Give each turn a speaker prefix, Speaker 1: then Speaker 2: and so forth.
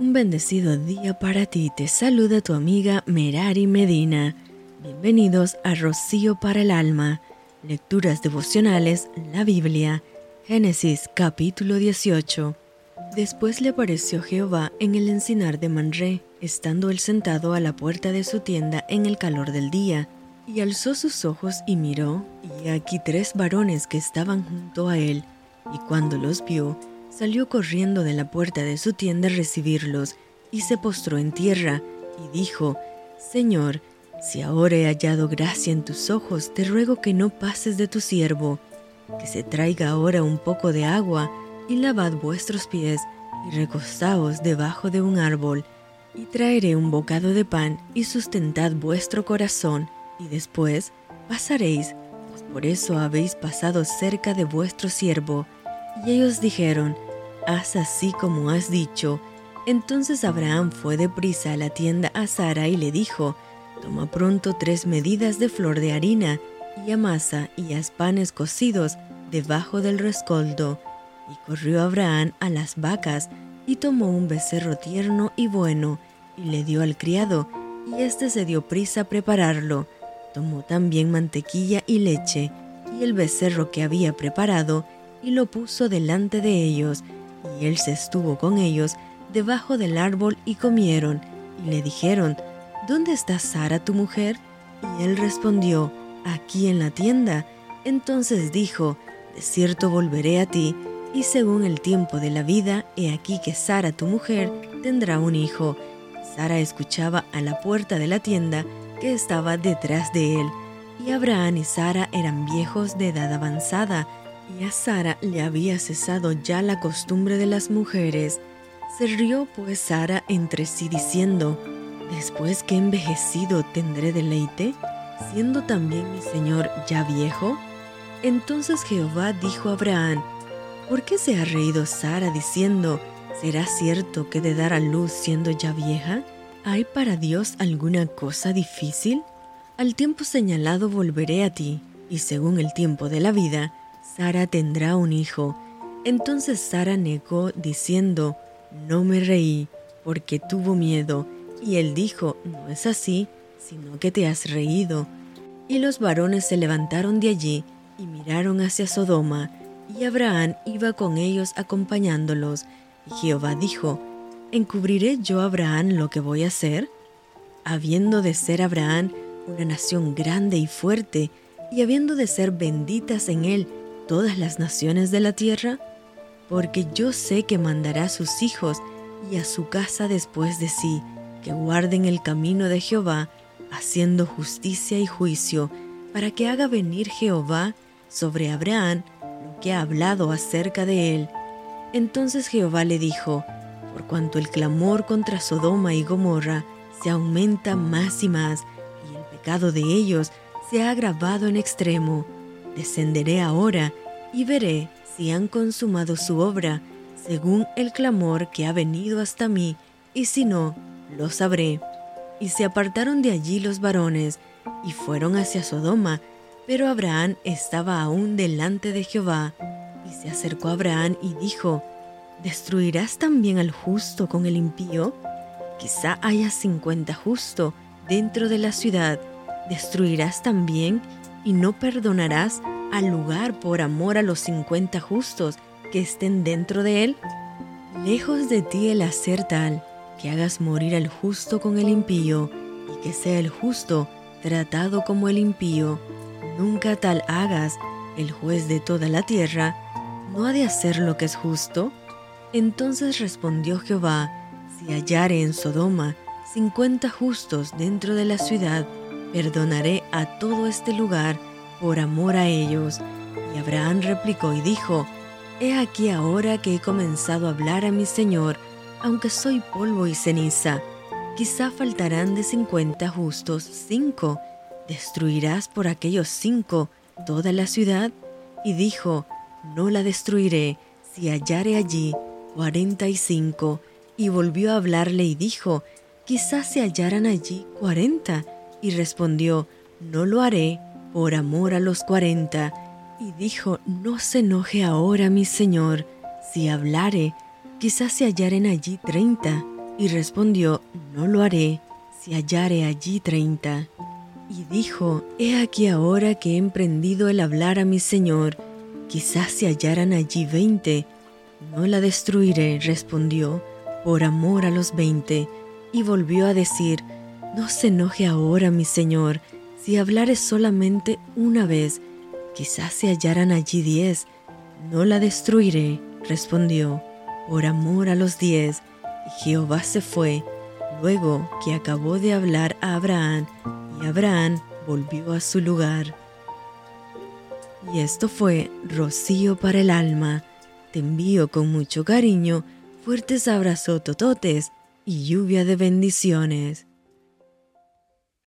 Speaker 1: Un bendecido día para ti. Te saluda tu amiga Merari Medina. Bienvenidos a Rocío para el Alma. Lecturas devocionales, la Biblia. Génesis capítulo 18. Después le apareció Jehová en el encinar de Manré, estando él sentado a la puerta de su tienda en el calor del día. Y alzó sus ojos y miró, y aquí tres varones que estaban junto a él. Y cuando los vio, salió corriendo de la puerta de su tienda a recibirlos, y se postró en tierra, y dijo, Señor, si ahora he hallado gracia en tus ojos, te ruego que no pases de tu siervo, que se traiga ahora un poco de agua, y lavad vuestros pies, y recostaos debajo de un árbol, y traeré un bocado de pan, y sustentad vuestro corazón, y después pasaréis, pues por eso habéis pasado cerca de vuestro siervo. Y ellos dijeron, haz así como has dicho. Entonces Abraham fue deprisa a la tienda a Sara y le dijo, toma pronto tres medidas de flor de harina, y amasa y haz panes cocidos debajo del rescoldo. Y corrió Abraham a las vacas, y tomó un becerro tierno y bueno, y le dio al criado, y éste se dio prisa a prepararlo. Tomó también mantequilla y leche, y el becerro que había preparado, y lo puso delante de ellos, y él se estuvo con ellos debajo del árbol y comieron, y le dijeron, ¿Dónde está Sara tu mujer? Y él respondió, aquí en la tienda. Entonces dijo, de cierto volveré a ti, y según el tiempo de la vida, he aquí que Sara tu mujer tendrá un hijo. Sara escuchaba a la puerta de la tienda que estaba detrás de él, y Abraham y Sara eran viejos de edad avanzada, y a Sara le había cesado ya la costumbre de las mujeres. Se rió pues Sara entre sí diciendo, Después que envejecido tendré deleite, siendo también mi señor ya viejo. Entonces Jehová dijo a Abraham, ¿por qué se ha reído Sara diciendo, ¿será cierto que de dar a luz siendo ya vieja? ¿Hay para Dios alguna cosa difícil? Al tiempo señalado volveré a ti, y según el tiempo de la vida, Sara tendrá un hijo. Entonces Sara negó diciendo, no me reí, porque tuvo miedo. Y él dijo, no es así, sino que te has reído. Y los varones se levantaron de allí y miraron hacia Sodoma, y Abraham iba con ellos acompañándolos. Y Jehová dijo, ¿encubriré yo a Abraham lo que voy a hacer? Habiendo de ser Abraham una nación grande y fuerte, y habiendo de ser benditas en él todas las naciones de la tierra? Porque yo sé que mandará a sus hijos y a su casa después de sí, que guarden el camino de Jehová, haciendo justicia y juicio, para que haga venir Jehová sobre Abraham lo que ha hablado acerca de él. Entonces Jehová le dijo, por cuanto el clamor contra Sodoma y Gomorra se aumenta más y más, y el pecado de ellos se ha agravado en extremo, Descenderé ahora y veré si han consumado su obra según el clamor que ha venido hasta mí, y si no, lo sabré. Y se apartaron de allí los varones, y fueron hacia Sodoma, pero Abraham estaba aún delante de Jehová. Y se acercó a Abraham y dijo, ¿Destruirás también al justo con el impío? Quizá haya cincuenta justos dentro de la ciudad. ¿Destruirás también y no perdonarás al lugar por amor a los cincuenta justos que estén dentro de él? Lejos de ti el hacer tal, que hagas morir al justo con el impío, y que sea el justo tratado como el impío. Nunca tal hagas, el juez de toda la tierra, ¿no ha de hacer lo que es justo? Entonces respondió Jehová, si hallare en Sodoma cincuenta justos dentro de la ciudad, perdonaré a todo este lugar por amor a ellos. Y Abraham replicó y dijo, He aquí ahora que he comenzado a hablar a mi Señor, aunque soy polvo y ceniza, quizá faltarán de cincuenta justos cinco. ¿Destruirás por aquellos cinco toda la ciudad? Y dijo, No la destruiré si hallare allí cuarenta y cinco. Y volvió a hablarle y dijo, Quizás se hallaran allí cuarenta y respondió, No lo haré por amor a los cuarenta. Y dijo, No se enoje ahora mi señor, si hablare, quizás se hallaren allí treinta. Y respondió, no lo haré, si hallare allí treinta. Y dijo, He aquí ahora que he emprendido el hablar a mi señor, quizás se hallaran allí veinte. No la destruiré, respondió, por amor a los veinte. Y volvió a decir, No se enoje ahora mi señor, si hablare solamente una vez, quizás se hallaran allí diez. No la destruiré, respondió, por amor a los diez. Y Jehová se fue, luego que acabó de hablar a Abraham, y Abraham volvió a su lugar. Y esto fue rocío para el alma. Te envío con mucho cariño, fuertes abrazos tototes y lluvia de bendiciones.